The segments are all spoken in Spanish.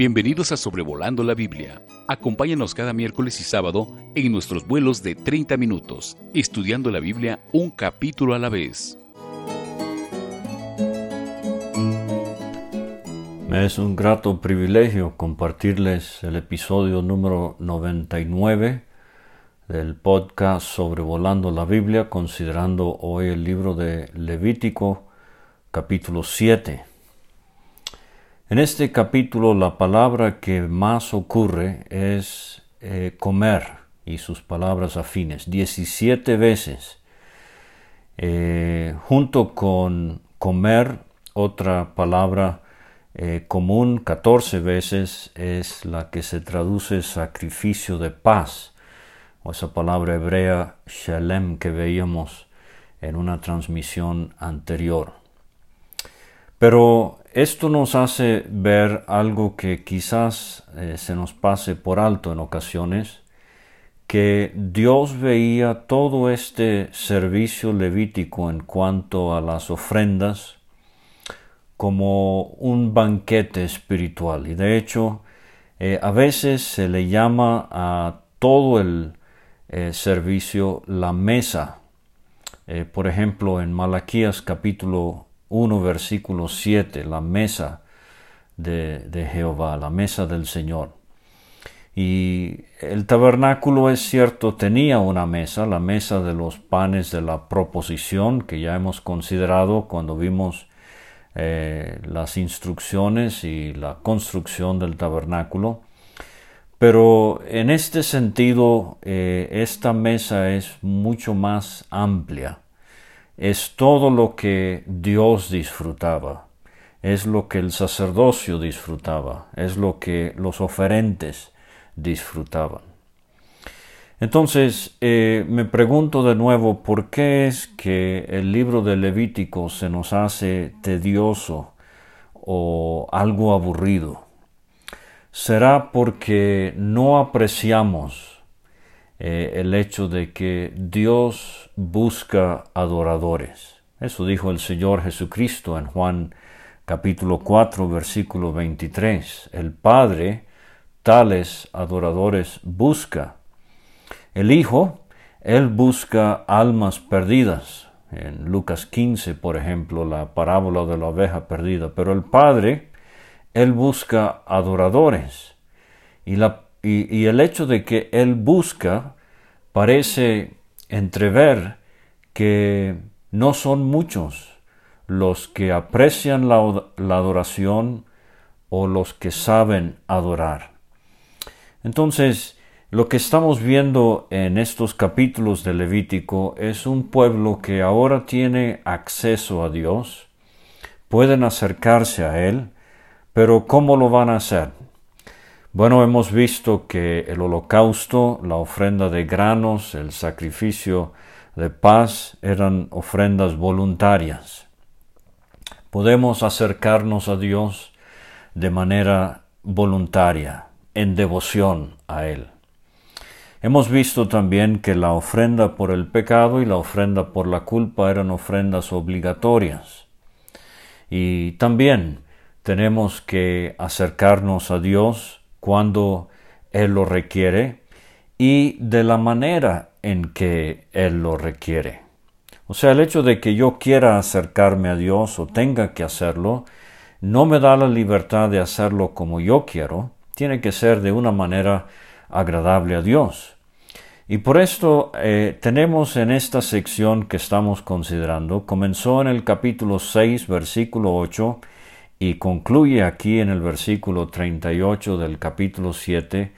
Bienvenidos a Sobrevolando la Biblia. Acompáñanos cada miércoles y sábado en nuestros vuelos de 30 minutos, estudiando la Biblia un capítulo a la vez. Me es un grato privilegio compartirles el episodio número 99 del podcast Sobrevolando la Biblia, considerando hoy el libro de Levítico, capítulo 7. En este capítulo la palabra que más ocurre es eh, comer y sus palabras afines, 17 veces. Eh, junto con comer, otra palabra eh, común 14 veces es la que se traduce sacrificio de paz, o esa palabra hebrea shalem que veíamos en una transmisión anterior. Pero esto nos hace ver algo que quizás eh, se nos pase por alto en ocasiones, que Dios veía todo este servicio levítico en cuanto a las ofrendas como un banquete espiritual. Y de hecho, eh, a veces se le llama a todo el eh, servicio la mesa. por ejemplo, en Malaquías capítulo 1, versículo 7, la mesa de, Jehová, la mesa del Señor. Y el tabernáculo, es cierto, tenía una mesa, la mesa de los panes de la proposición, que ya hemos considerado cuando vimos eh, las instrucciones y la construcción del tabernáculo. Pero en este sentido, eh, esta mesa es mucho más amplia es todo lo que Dios disfrutaba, es lo que el sacerdocio disfrutaba, es lo que los oferentes disfrutaban. Entonces, eh, me pregunto de nuevo, ¿por qué es que el libro de Levítico se nos hace tedioso o algo aburrido? ¿Será porque no apreciamos eh, el hecho de que Dios busca adoradores. Eso dijo el Señor Jesucristo en Juan capítulo 4 versículo 23. El Padre tales adoradores busca. El Hijo, Él busca almas perdidas. En Lucas 15, por ejemplo, la parábola de la oveja perdida. Pero el Padre, Él busca adoradores. Y la y, el hecho de que Él busca parece entrever que no son muchos los que aprecian la, la, adoración o los que saben adorar. Entonces, lo que estamos viendo en estos capítulos de Levítico es un pueblo que ahora tiene acceso a Dios, pueden acercarse a Él, pero ¿cómo lo van a hacer? Bueno, hemos visto que el holocausto, la ofrenda de granos, el sacrificio de paz eran ofrendas voluntarias. Podemos acercarnos a Dios de manera voluntaria, en devoción a Él. Hemos visto también que la ofrenda por el pecado y la ofrenda por la culpa eran ofrendas obligatorias. Y también tenemos que acercarnos a Dios cuando Él lo requiere y de la manera en que Él lo requiere. O sea, el hecho de que yo quiera acercarme a Dios o tenga que hacerlo, no me da la libertad de hacerlo como yo quiero, tiene que ser de una manera agradable a Dios. Y por esto eh, tenemos en esta sección que estamos considerando, comenzó en el capítulo 6, versículo 8, y concluye aquí en el versículo 38 del capítulo 7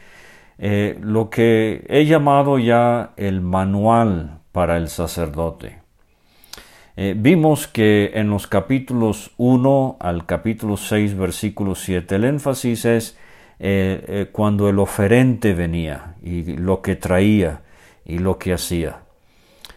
eh, lo que he llamado ya el manual para el sacerdote. Eh, vimos que en los capítulos 1 al capítulo 6, versículo 7, el énfasis es eh, cuando el oferente venía y lo que traía y lo que hacía.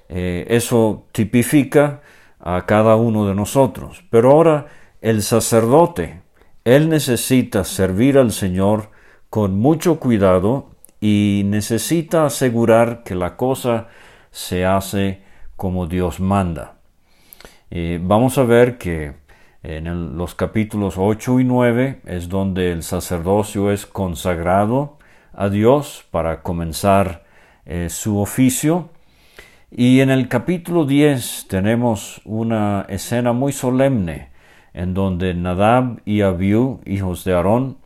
eso tipifica a cada uno de nosotros. Pero ahora el sacerdote, él necesita servir al Señor con mucho cuidado y necesita asegurar que la cosa se hace como Dios manda. vamos a ver que En los capítulos 8 y 9 es donde el sacerdocio es consagrado a Dios para comenzar eh, su oficio. Y en el capítulo 10 tenemos una escena muy solemne en donde Nadab y Abiú, hijos de Aarón,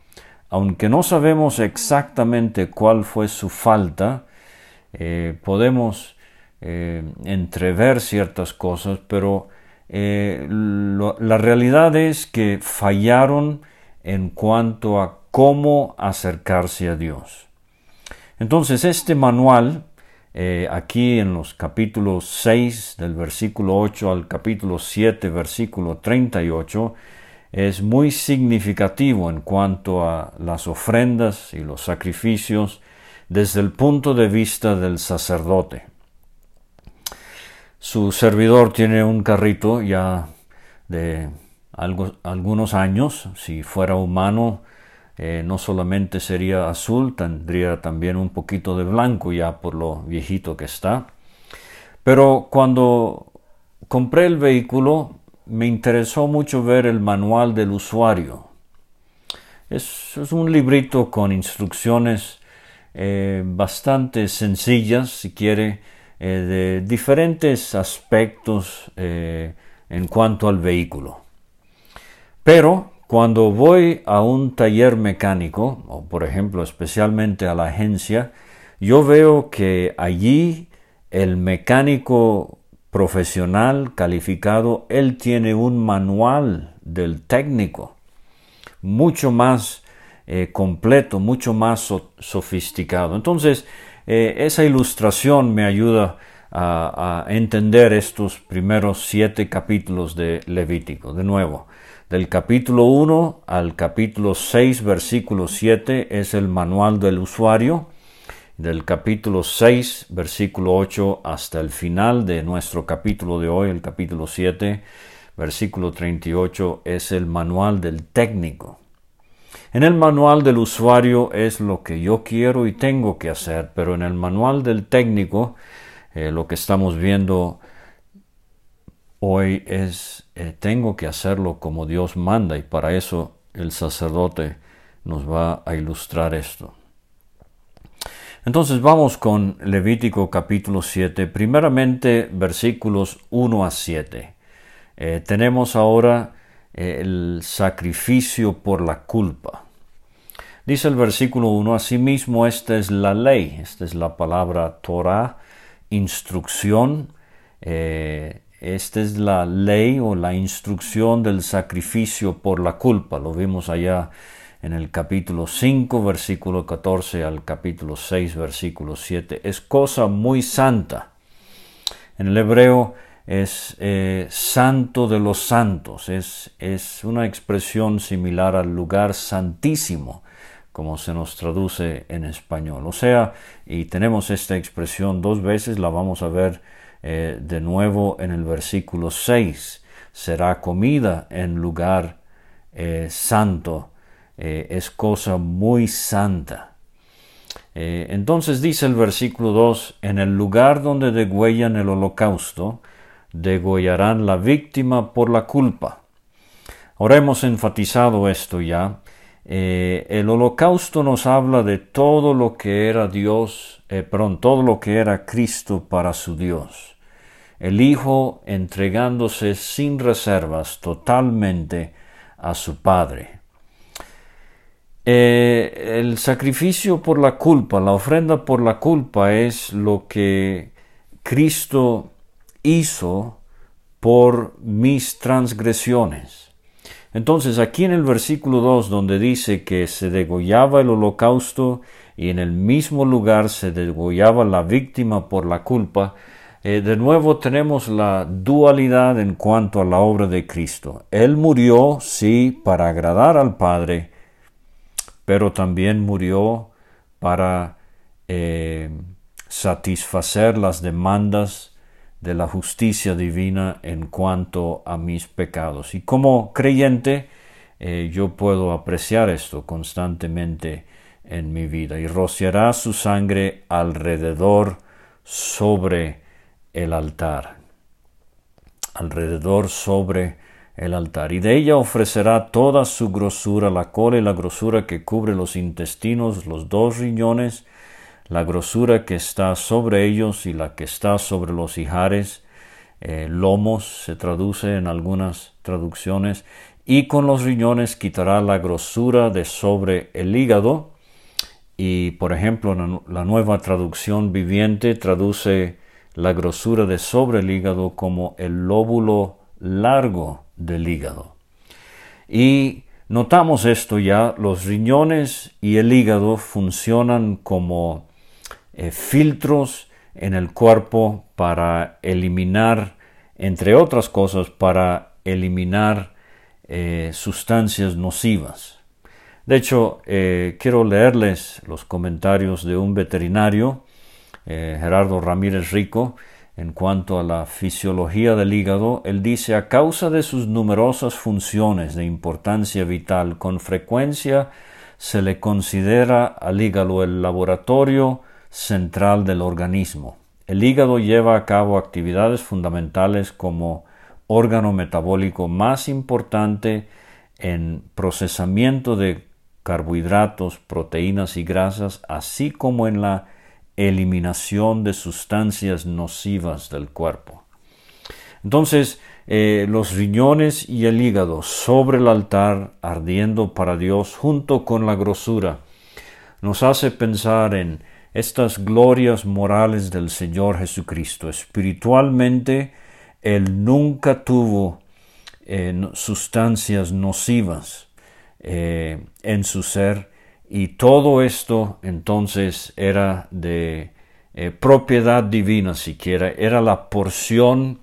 aunque no sabemos exactamente cuál fue su falta, eh, podemos eh, entrever ciertas cosas, pero eh, la realidad es que fallaron en cuanto a cómo acercarse a Dios. Entonces, este manual, eh, aquí en los capítulos 6 del versículo 8 al capítulo 7, versículo 38, es muy significativo en cuanto a las ofrendas y los sacrificios desde el punto de vista del sacerdote. Su servidor tiene un carrito ya de algunos años. Si fuera humano, eh, no solamente sería azul, tendría también un poquito de blanco ya por lo viejito que está. Pero cuando compré el vehículo, me interesó mucho ver el manual del usuario. Es, un librito con instrucciones eh, bastante sencillas, si quiere, eh, de diferentes aspectos en cuanto al vehículo. Pero cuando voy a un taller mecánico, o por ejemplo especialmente a la agencia, yo veo que allí el mecánico profesional calificado, él tiene un manual del técnico mucho más eh, completo, mucho más sofisticado. Entonces, eh, esa ilustración me ayuda a, entender estos primeros siete capítulos de Levítico. De nuevo, del capítulo 1 al capítulo 6, versículo 7 es el manual del usuario. Del capítulo 6, versículo 8 hasta el final de nuestro capítulo de hoy, el capítulo 7, versículo 38, es el manual del técnico. En el manual del usuario es lo que yo quiero y tengo que hacer, pero en el manual del técnico eh, lo que estamos viendo hoy es eh, tengo que hacerlo como Dios manda y para eso el sacerdote nos va a ilustrar esto. Entonces vamos con Levítico capítulo 7, primeramente versículos 1 a 7. Eh, tenemos ahora el sacrificio por la culpa. Dice el versículo 1, asimismo esta es la ley, esta es la palabra Torah, instrucción, eh, esta es la ley o la instrucción del sacrificio por la culpa, lo vimos allá en el capítulo 5, versículo 14 al capítulo 6, versículo 7. Es cosa muy santa. En el hebreo es eh, santo de los santos, es, es una expresión similar al lugar santísimo, como se nos traduce en español. O sea, y tenemos esta expresión dos veces, la vamos a ver eh, de nuevo en el versículo 6. Será comida en lugar eh, santo, es cosa muy santa. entonces dice el versículo 2, en el lugar donde degüellan el holocausto, degollarán la víctima por la culpa. Ahora hemos enfatizado esto ya. Eh, el holocausto nos habla de todo lo que era Dios, eh, perdón, todo lo que era Cristo para su Dios. El Hijo entregándose sin reservas totalmente a su Padre. Eh, el sacrificio por la culpa, la ofrenda por la culpa es lo que Cristo hizo por mis transgresiones. Entonces aquí en el versículo 2 donde dice que se degollaba el holocausto y en el mismo lugar se degollaba la víctima por la culpa, eh, de nuevo tenemos la dualidad en cuanto a la obra de Cristo. Él murió, sí, para agradar al Padre, pero también murió para eh, satisfacer las demandas de la justicia divina en cuanto a mis pecados. Y como creyente, eh, yo puedo apreciar esto constantemente en mi vida. Y rociará su sangre alrededor sobre el altar. Alrededor sobre el altar, y de ella ofrecerá toda su grosura, la cola y la grosura que cubre los intestinos, los dos riñones, la grosura que está sobre ellos y la que está sobre los ijares, eh, lomos se traduce en algunas traducciones, y con los riñones quitará la grosura de sobre el hígado, y por ejemplo la nueva traducción viviente traduce la grosura de sobre el hígado como el lóbulo largo del hígado. Y notamos esto ya, los riñones y el hígado funcionan como eh, filtros en el cuerpo para eliminar, entre otras cosas, para eliminar eh, sustancias nocivas. De hecho, eh, quiero leerles los comentarios de un veterinario, Gerardo Ramírez Rico, en cuanto a la fisiología del hígado, él dice, a causa de sus numerosas funciones de importancia vital, con frecuencia se le considera al hígado el laboratorio central del organismo. El hígado lleva a cabo actividades fundamentales como órgano metabólico más importante en procesamiento de carbohidratos, proteínas y grasas, así como en la eliminación de sustancias nocivas del cuerpo. Entonces, eh, los riñones y el hígado sobre el altar ardiendo para Dios junto con la grosura nos hace pensar en estas glorias morales del Señor Jesucristo. Espiritualmente, Él nunca tuvo eh, sustancias nocivas eh, en su ser y todo esto entonces era de eh, propiedad divina siquiera, era la porción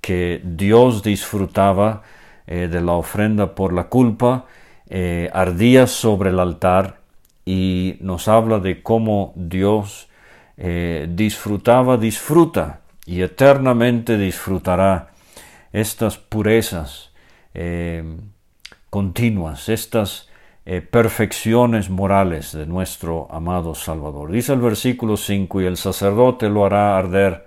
que Dios disfrutaba de la ofrenda por la culpa, ardía sobre el altar y nos habla de cómo Dios disfrutaba, disfruta y eternamente disfrutará estas purezas continuas, estas eh, perfecciones morales de nuestro amado Salvador. Dice el versículo 5, y el sacerdote lo hará arder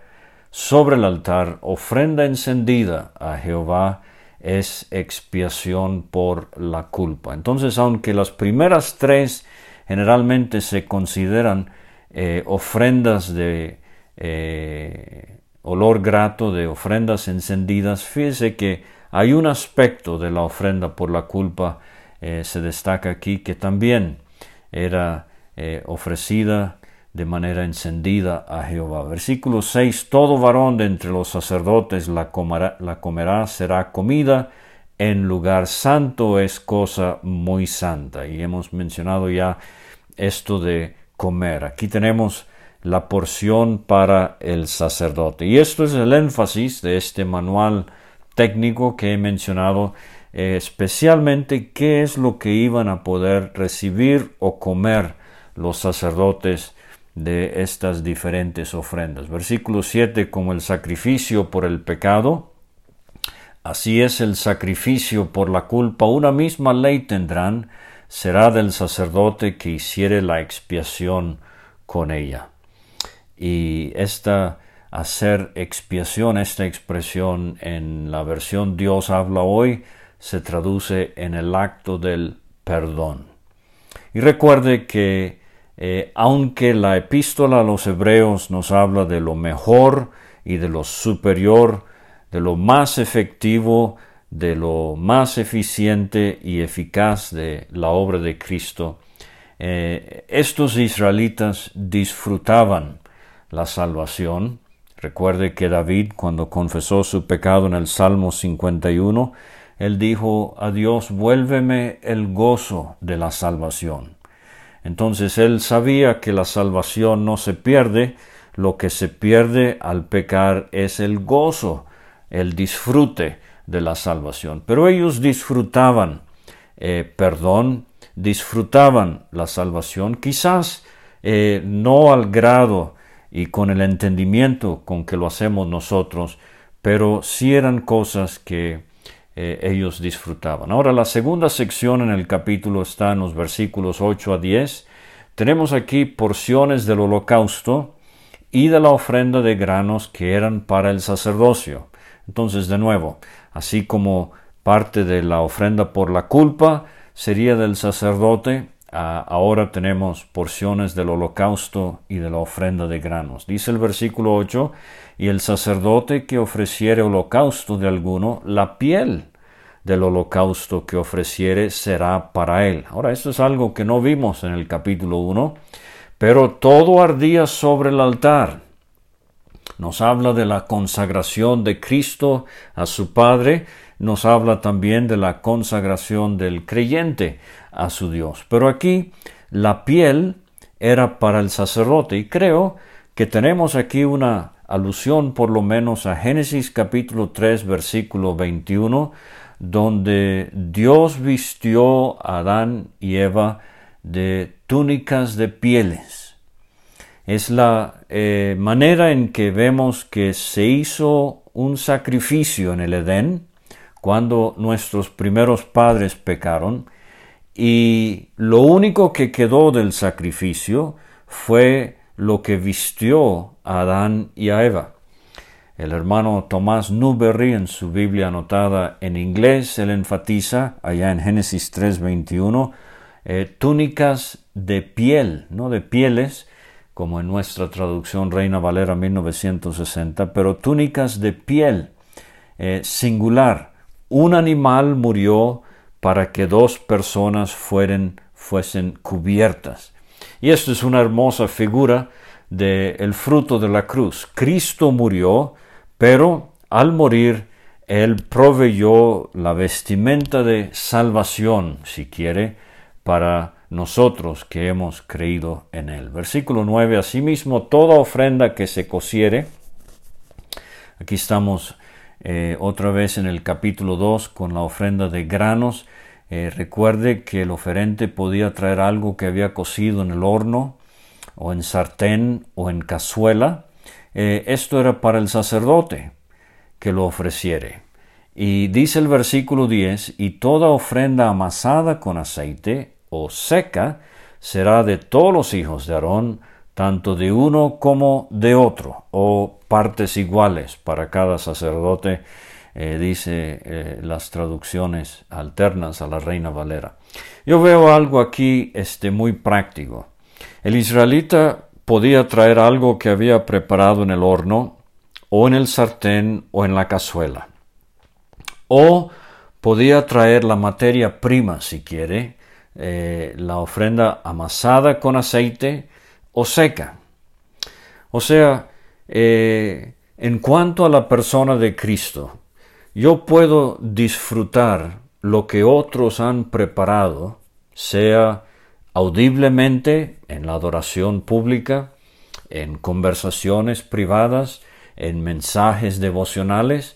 sobre el altar, ofrenda encendida a Jehová es expiación por la culpa. Entonces, aunque las primeras tres generalmente se consideran eh, ofrendas de eh, olor grato, de ofrendas encendidas, fíjese que hay un aspecto de la ofrenda por la culpa eh, se destaca aquí que también era ofrecida de manera encendida a Jehová. Versículo 6, todo varón de entre los sacerdotes la la comerá, será comida en lugar santo, es cosa muy santa. Y hemos mencionado ya esto de comer. Aquí tenemos la porción para el sacerdote. Y esto es el énfasis de este manual técnico que he mencionado especialmente qué es lo que iban a poder recibir o comer los sacerdotes de estas diferentes ofrendas. Versículo 7, como el sacrificio por el pecado, así es el sacrificio por la culpa, una misma ley tendrán, será del sacerdote que hiciere la expiación con ella. Y esta hacer expiación, esta expresión en la versión Dios habla hoy, se traduce en el acto del perdón. Y recuerde que eh, aunque la epístola a los hebreos nos habla de lo mejor y de lo superior, de lo más efectivo, de lo más eficiente y eficaz de la obra de Cristo, eh, estos israelitas disfrutaban la salvación. Recuerde que David, cuando confesó su pecado en el Salmo 51, él dijo a Dios, vuélveme el gozo de la salvación. Entonces él sabía que la salvación no se pierde, lo que se pierde al pecar es el gozo, el disfrute de la salvación. Pero ellos disfrutaban eh, perdón, disfrutaban la salvación, quizás eh, no al grado y con el entendimiento con que lo hacemos nosotros, pero sí eran cosas que eh, ellos disfrutaban. Ahora la segunda sección en el capítulo está en los versículos 8 a 10. Tenemos aquí porciones del holocausto y de la ofrenda de granos que eran para el sacerdocio. Entonces, de nuevo, así como parte de la ofrenda por la culpa sería del sacerdote. Ah, ahora tenemos porciones del holocausto y de la ofrenda de granos. Dice el versículo 8, y el sacerdote que ofreciere holocausto de alguno, la piel del holocausto que ofreciere será para él. Ahora, esto es algo que no vimos en el capítulo 1, pero todo ardía sobre el altar. Nos habla de la consagración de Cristo a su Padre, nos habla también de la consagración del creyente a su Dios. Pero aquí la piel era para el sacerdote y creo que tenemos aquí una alusión por lo menos a Génesis capítulo 3 versículo 21 donde Dios vistió a Adán y Eva de túnicas de pieles. Es la eh, manera en que vemos que se hizo un sacrificio en el Edén cuando nuestros primeros padres pecaron y lo único que quedó del sacrificio fue lo que vistió a Adán y a Eva. El hermano Tomás Newberry en su Biblia anotada en inglés, él enfatiza allá en Génesis 3:21 eh, túnicas de piel, no de pieles, como en nuestra traducción Reina Valera 1960, pero túnicas de piel eh, singular. Un animal murió para que dos personas fueren, fuesen cubiertas. Y esto es una hermosa figura del fruto de la cruz. Cristo murió pero al morir, Él proveyó la vestimenta de salvación, si quiere, para nosotros que hemos creído en Él. Versículo 9, asimismo, toda ofrenda que se cociere, aquí estamos eh, otra vez en el capítulo 2 con la ofrenda de granos, eh, recuerde que el oferente podía traer algo que había cocido en el horno, o en sartén, o en cazuela, eh, esto era para el sacerdote que lo ofreciere. Y dice el versículo 10, y toda ofrenda amasada con aceite o seca será de todos los hijos de Aarón, tanto de uno como de otro, o partes iguales para cada sacerdote, eh, dice eh, las traducciones alternas a la Reina Valera. Yo veo algo aquí este, muy práctico. El israelita podía traer algo que había preparado en el horno, o en el sartén, o en la cazuela. O podía traer la materia prima, si quiere, eh, la ofrenda amasada con aceite o seca. O sea, eh, en cuanto a la persona de Cristo, yo puedo disfrutar lo que otros han preparado, sea audiblemente en la adoración pública, en conversaciones privadas, en mensajes devocionales,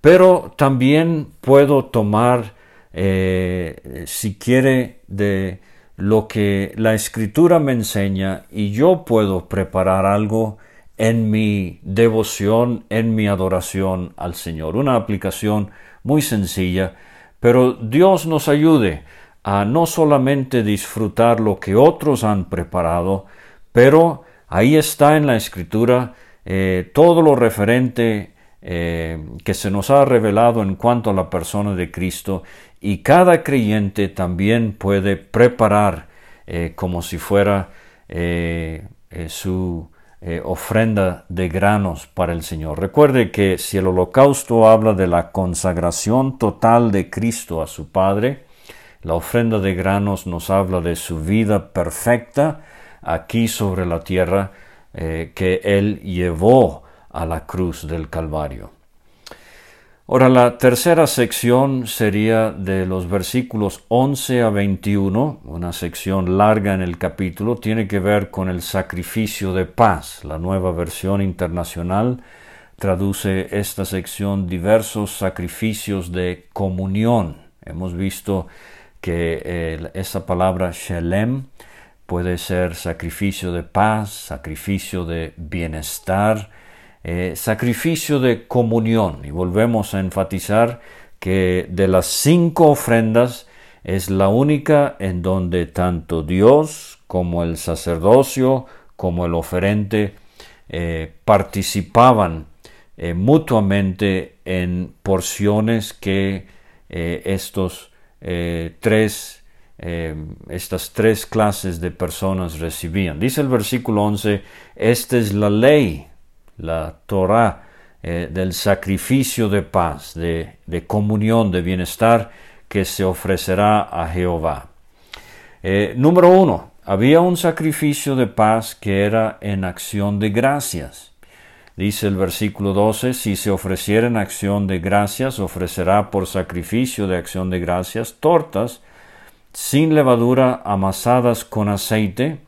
pero también puedo tomar, eh, si quiere, de lo que la escritura me enseña y yo puedo preparar algo en mi devoción, en mi adoración al Señor. Una aplicación muy sencilla, pero Dios nos ayude a no solamente disfrutar lo que otros han preparado, pero ahí está en la escritura eh, todo lo referente eh, que se nos ha revelado en cuanto a la persona de Cristo y cada creyente también puede preparar eh, como si fuera su ofrenda de granos para el Señor. Recuerde que si el holocausto habla de la consagración total de Cristo a su Padre, la ofrenda de granos nos habla de su vida perfecta aquí sobre la tierra eh, que Él llevó a la cruz del Calvario. Ahora, la tercera sección sería de los versículos 11 a 21, una sección larga en el capítulo, tiene que ver con el sacrificio de paz. La nueva versión internacional traduce esta sección diversos sacrificios de comunión. Hemos visto que eh, esa palabra shalem puede ser sacrificio de paz, sacrificio de bienestar, eh, sacrificio de comunión. Y volvemos a enfatizar que de las cinco ofrendas es la única en donde tanto Dios como el sacerdocio como el oferente eh, participaban mutuamente en porciones que estos tres estas tres clases de personas recibían. Dice el versículo 11, esta es la ley, la Torah del sacrificio de paz, de, de, comunión, de bienestar que se ofrecerá a Jehová. número uno, había un sacrificio de paz que era en acción de gracias. Dice el versículo 12, si se ofreciera en acción de gracias, ofrecerá por sacrificio de acción de gracias tortas sin levadura amasadas con aceite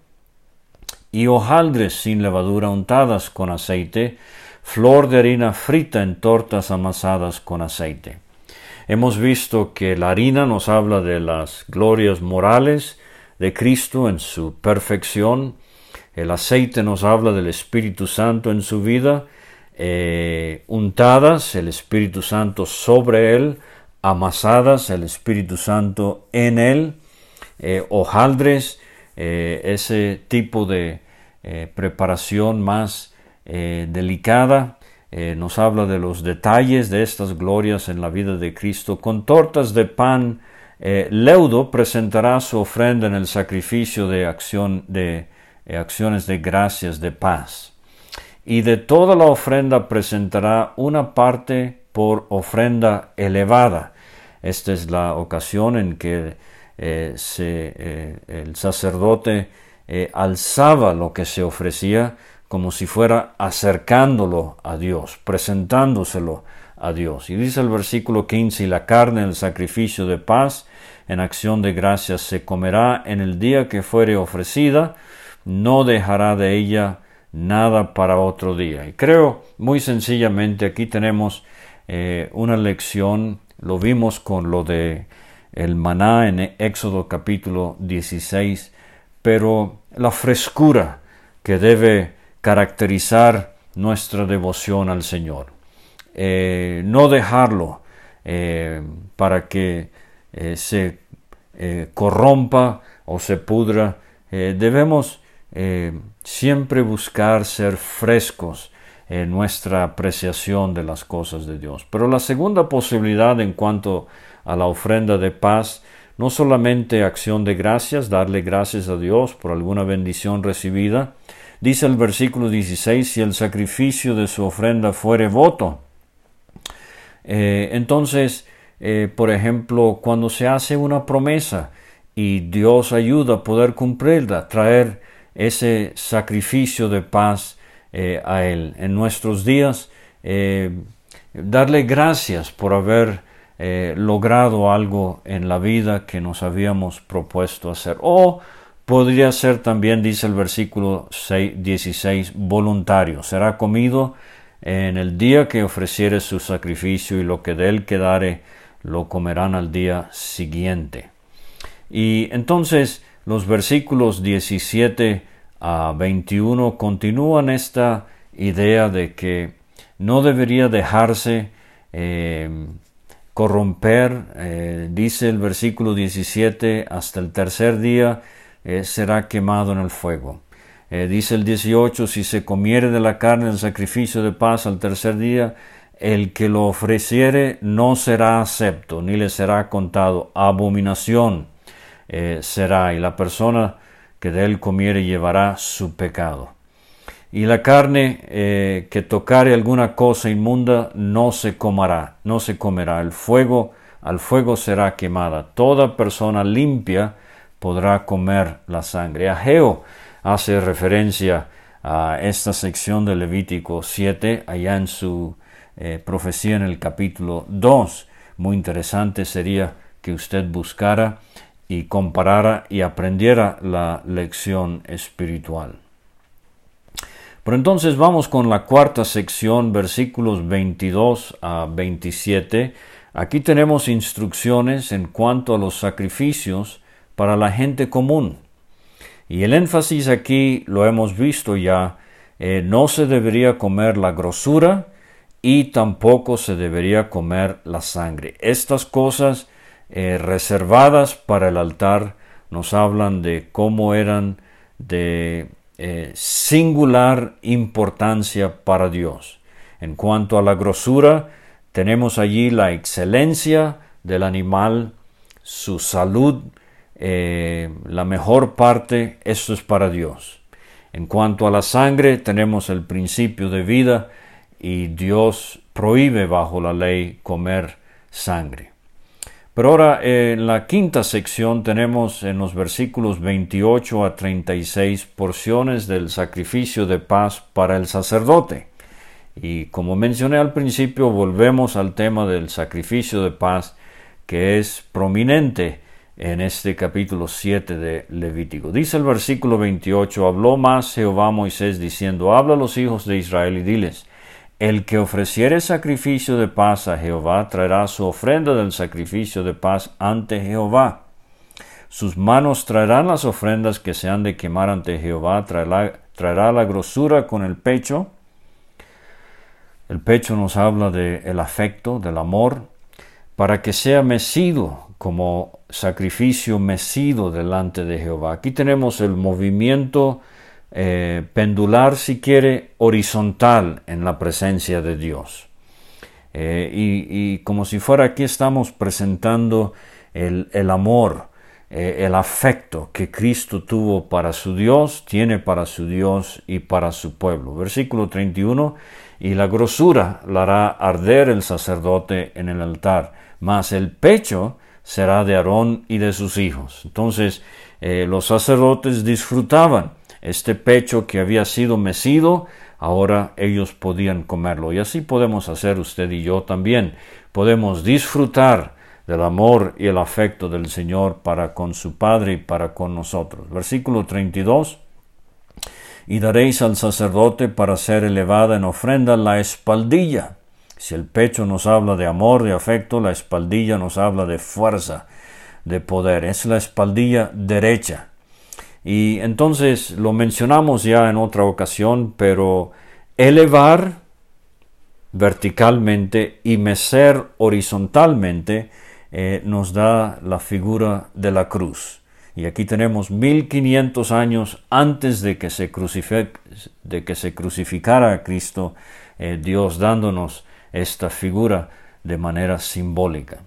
y hojaldres sin levadura untadas con aceite, flor de harina frita en tortas amasadas con aceite. Hemos visto que la harina nos habla de las glorias morales, de Cristo en su perfección. El aceite nos habla del Espíritu Santo en su vida, eh, untadas el Espíritu Santo sobre él, amasadas el Espíritu Santo en él, eh, hojaldres, eh, ese tipo de preparación más delicada, nos habla de los detalles de estas glorias en la vida de Cristo, con tortas de pan eh, Leudo presentará su ofrenda en el sacrificio de, acción, de eh, acciones de gracias de paz. Y de toda la ofrenda presentará una parte por ofrenda elevada. Esta es la ocasión en que eh, el sacerdote alzaba lo que se ofrecía como si fuera acercándolo a Dios, presentándoselo a Dios. Y dice el versículo 15, y la carne el sacrificio de paz en acción de gracias se comerá en el día que fuere ofrecida, no dejará de ella nada para otro día. Y creo muy sencillamente aquí tenemos eh, una lección, lo vimos con lo de el maná en Éxodo capítulo 16, pero la frescura que debe caracterizar nuestra devoción al Señor. Eh, no dejarlo eh, para que eh, se corrompa o se pudra. debemos siempre buscar ser frescos en nuestra apreciación de las cosas de Dios. Pero la segunda posibilidad en cuanto a la ofrenda de paz, no solamente acción de gracias, darle gracias a Dios por alguna bendición recibida, dice el versículo 16, si el sacrificio de su ofrenda fuere voto, eh, entonces, eh, por ejemplo, cuando se hace una promesa y Dios ayuda a poder cumplirla, traer ese sacrificio de paz eh, a Él. En nuestros días, darle gracias por haber logrado algo en la vida que nos habíamos propuesto hacer. O podría ser también, dice el versículo 16, voluntario. Será comido en el día que ofreciere su sacrificio y lo que de él quedare lo comerán al día siguiente. Y entonces los versículos 17 a 21 continúan esta idea de que no debería dejarse eh, corromper, eh, dice el versículo 17, hasta el tercer día eh, será quemado en el fuego. Eh, dice el 18, si se comiere de la carne el sacrificio de paz al tercer día, el que lo ofreciere no será acepto, ni le será contado. Abominación será, y la persona que de él comiere llevará su pecado. Y la carne eh, que tocare alguna cosa inmunda no se comerá, no se comerá. El fuego, al fuego será quemada. Toda persona limpia podrá comer la sangre. Ageo hace referencia a esta sección de Levítico 7, allá en su eh, profecía en el capítulo 2. Muy interesante sería que usted buscara y comparara y aprendiera la lección espiritual. Pero entonces vamos con la cuarta sección, versículos 22 a 27. Aquí tenemos instrucciones en cuanto a los sacrificios para la gente común. Y el énfasis aquí lo hemos visto ya, eh, no se debería comer la grosura y tampoco se debería comer la sangre. Estas cosas eh, reservadas para el altar nos hablan de cómo eran de eh, singular importancia para Dios. En cuanto a la grosura, tenemos allí la excelencia del animal, su salud, eh, la mejor parte, esto es para Dios. En cuanto a la sangre, tenemos el principio de vida y Dios prohíbe bajo la ley comer sangre. Pero ahora en la quinta sección tenemos en los versículos 28 a 36 porciones del sacrificio de paz para el sacerdote. Y como mencioné al principio, volvemos al tema del sacrificio de paz que es prominente en este capítulo 7 de Levítico. Dice el versículo 28, habló más Jehová Moisés diciendo, habla a los hijos de Israel y diles, el que ofreciere sacrificio de paz a Jehová traerá su ofrenda del sacrificio de paz ante Jehová. Sus manos traerán las ofrendas que se han de quemar ante Jehová, traerá, la grosura con el pecho. El pecho nos habla del afecto, del amor, para que sea mecido como sacrificio mecido delante de Jehová. Aquí tenemos el movimiento eh, pendular, si quiere, horizontal en la presencia de Dios. Eh, y, como si fuera aquí estamos presentando el, amor, eh, el afecto que Cristo tuvo para su Dios, tiene para su Dios y para su pueblo. Versículo 31, y la grosura la hará arder el sacerdote en el altar, mas el pecho será de Aarón y de sus hijos. Entonces los sacerdotes disfrutaban este pecho que había sido mecido, ahora ellos podían comerlo. Y así podemos hacer usted y yo también. Podemos disfrutar del amor y el afecto del Señor para con su Padre y para con nosotros. Versículo 32. Y daréis al sacerdote para ser elevada en ofrenda la espaldilla. Si el pecho nos habla de amor, de afecto, la espaldilla nos habla de fuerza, de poder. Es la espaldilla derecha. Y entonces lo mencionamos ya en otra ocasión, pero elevar verticalmente y mecer horizontalmente eh, nos da la figura de la cruz. Y aquí tenemos 1500 años antes de que se, de que se crucificara a Cristo, eh, Dios dándonos esta figura de manera simbólica.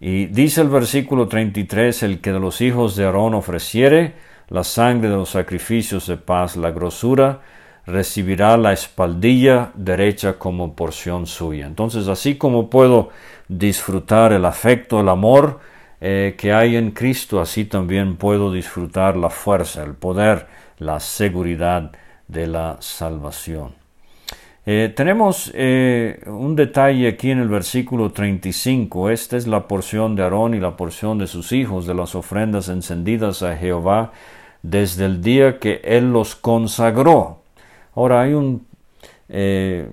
Y dice el versículo 33, el que de los hijos de Aarón ofreciere, la sangre de los sacrificios de paz, la grosura, recibirá la espaldilla derecha como porción suya. Entonces, así como puedo disfrutar el afecto, el amor eh, que hay en Cristo, así también puedo disfrutar la fuerza, el poder, la seguridad de la salvación. Eh, tenemos eh, un detalle aquí en el versículo 35. Esta es la porción de Aarón y la porción de sus hijos de las ofrendas encendidas a Jehová desde el día que Él los consagró. Ahora hay un, eh,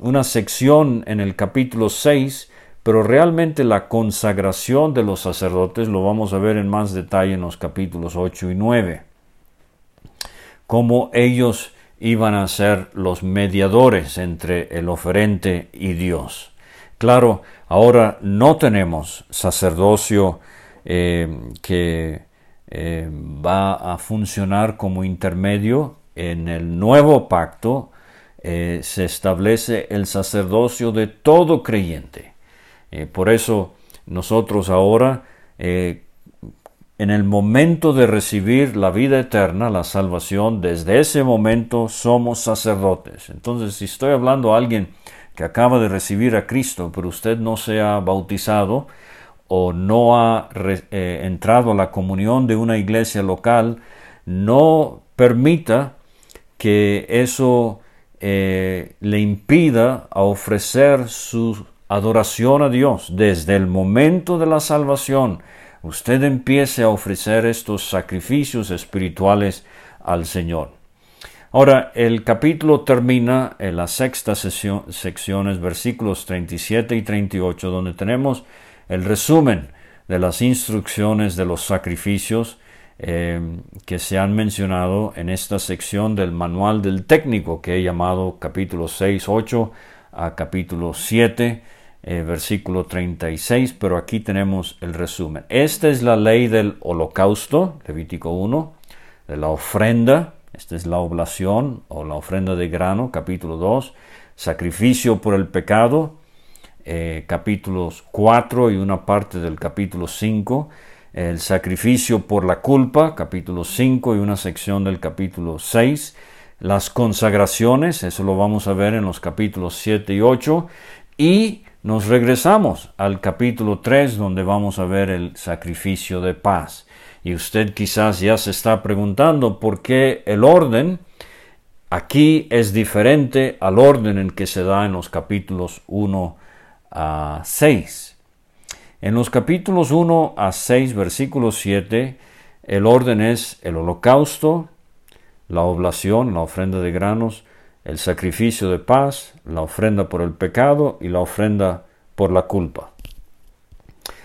una sección en el capítulo 6, pero realmente la consagración de los sacerdotes lo vamos a ver en más detalle en los capítulos 8 y 9. Cómo ellos iban a ser los mediadores entre el oferente y Dios. Claro, ahora no tenemos sacerdocio eh, que eh, va a funcionar como intermedio en el nuevo pacto. Eh, se establece el sacerdocio de todo creyente. Por eso nosotros ahora, en el momento de recibir la vida eterna, la salvación, desde ese momento somos sacerdotes. Entonces, si estoy hablando a alguien que acaba de recibir a Cristo, pero usted no se ha bautizado, o no ha eh, entrado a la comunión de una iglesia local, no permita que eso eh, le impida a ofrecer su adoración a Dios. Desde el momento de la salvación, usted empiece a ofrecer estos sacrificios espirituales al Señor. Ahora, el capítulo termina en la sexta sección, secciones, versículos 37 y 38, donde tenemos el resumen de las instrucciones de los sacrificios eh, que se han mencionado en esta sección del manual del técnico que he llamado capítulo 6, 8 a capítulo 7, eh, versículo 36, pero aquí tenemos el resumen. Esta es la ley del holocausto, Levítico 1, de la ofrenda, esta es la oblación o la ofrenda de grano, capítulo 2, sacrificio por el pecado, eh, capítulos 4 y una parte del capítulo 5, el sacrificio por la culpa, capítulo 5 y una sección del capítulo 6, las consagraciones, eso lo vamos a ver en los capítulos 7 y 8, y nos regresamos al capítulo 3 donde vamos a ver el sacrificio de paz. Y usted quizás ya se está preguntando por qué el orden aquí es diferente al orden en que se da en los capítulos 1 a 6. En los capítulos 1 a 6, versículo 7, el orden es el holocausto, la oblación, la ofrenda de granos, el sacrificio de paz, la ofrenda por el pecado y la ofrenda por la culpa.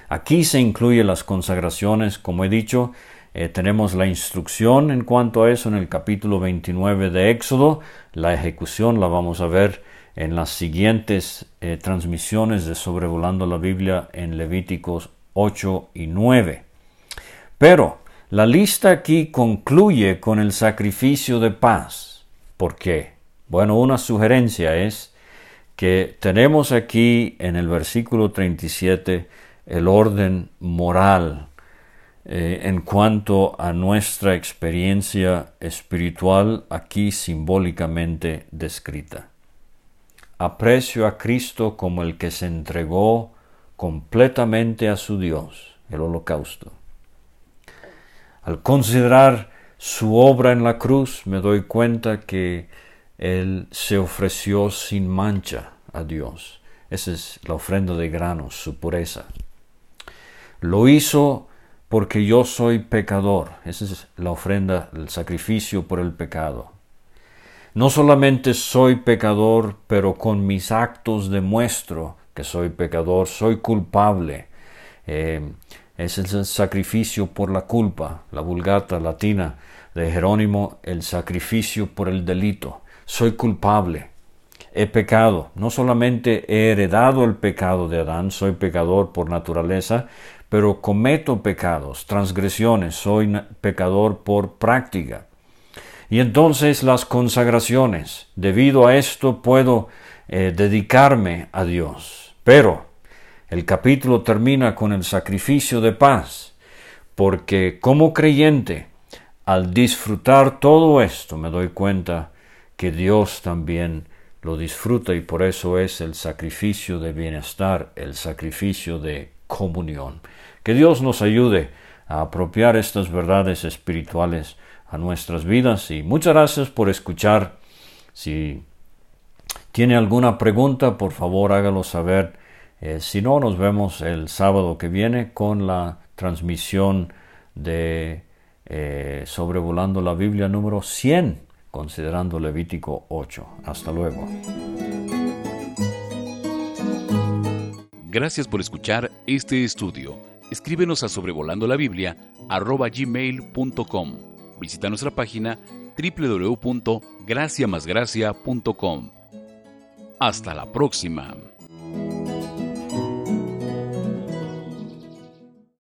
Aquí se incluyen las consagraciones, como he dicho, eh, tenemos la instrucción en cuanto a eso en el capítulo 29 de Éxodo, la ejecución la vamos a ver en las siguientes eh, transmisiones de Sobrevolando la Biblia en Levíticos 8 y 9. Pero la lista aquí concluye con el sacrificio de paz. ¿Por qué? Bueno, una sugerencia es que tenemos aquí en el versículo 37 el orden moral eh, en cuanto a nuestra experiencia espiritual aquí simbólicamente descrita. Aprecio a Cristo como el que se entregó completamente a su Dios, el holocausto. Al considerar su obra en la cruz, me doy cuenta que Él se ofreció sin mancha a Dios. Esa es la ofrenda de granos, su pureza. Lo hizo porque yo soy pecador. Esa es la ofrenda, el sacrificio por el pecado. No solamente soy pecador, pero con mis actos demuestro que soy pecador, soy culpable. Eh, es el sacrificio por la culpa, la vulgata latina de Jerónimo, el sacrificio por el delito. Soy culpable, he pecado, no solamente he heredado el pecado de Adán, soy pecador por naturaleza, pero cometo pecados, transgresiones, soy pecador por práctica. Y entonces las consagraciones, debido a esto puedo eh, dedicarme a Dios. Pero el capítulo termina con el sacrificio de paz, porque como creyente, al disfrutar todo esto, me doy cuenta que Dios también lo disfruta y por eso es el sacrificio de bienestar, el sacrificio de comunión. Que Dios nos ayude a apropiar estas verdades espirituales a nuestras vidas y muchas gracias por escuchar. Si tiene alguna pregunta, por favor hágalo saber eh, si no, nos vemos el sábado que viene con la transmisión de eh, Sobrevolando la Biblia número 100, considerando Levítico 8. Hasta luego. Gracias por escuchar este estudio. Escríbenos a sobrevolando la Biblia gmail.com. Visita nuestra página www.graciamasgracia.com. Hasta la próxima.